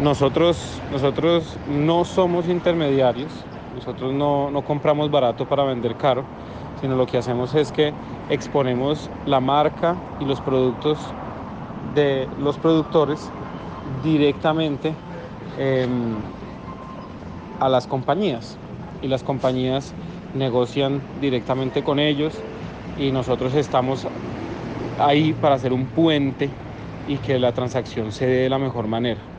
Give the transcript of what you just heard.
Nosotros, nosotros no somos intermediarios, nosotros no, no compramos barato para vender caro, sino lo que hacemos es que exponemos la marca y los productos de los productores directamente em, a las compañías y las compañías negocian directamente con ellos y nosotros estamos ahí para hacer un puente y que la transacción se dé de la mejor manera.